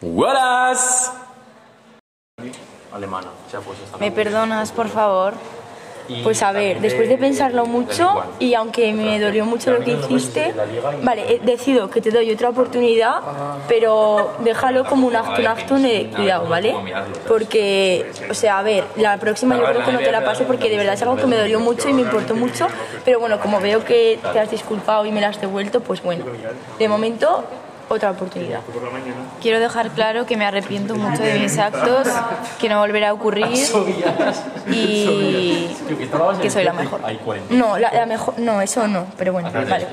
¡Buenas! Alemana, esta ¿Me perdonas, por favor? Pues a ver, después de pensarlo mucho y aunque me dolió mucho lo que hiciste, vale, decido que te doy otra oportunidad, pero déjalo como un acto, un acto de cuidado, ¿vale? Porque, o sea, a ver, la próxima yo creo que no te la pase porque de verdad es algo que me dolió mucho y me importó mucho, pero bueno, como veo que te has disculpado y me la has devuelto, pues bueno, de momento otra oportunidad. Quiero dejar claro que me arrepiento mucho de mis actos, que no volverá a ocurrir y que soy la mejor. Hay 40. No, la, la mejor, no, eso no, pero bueno, vale.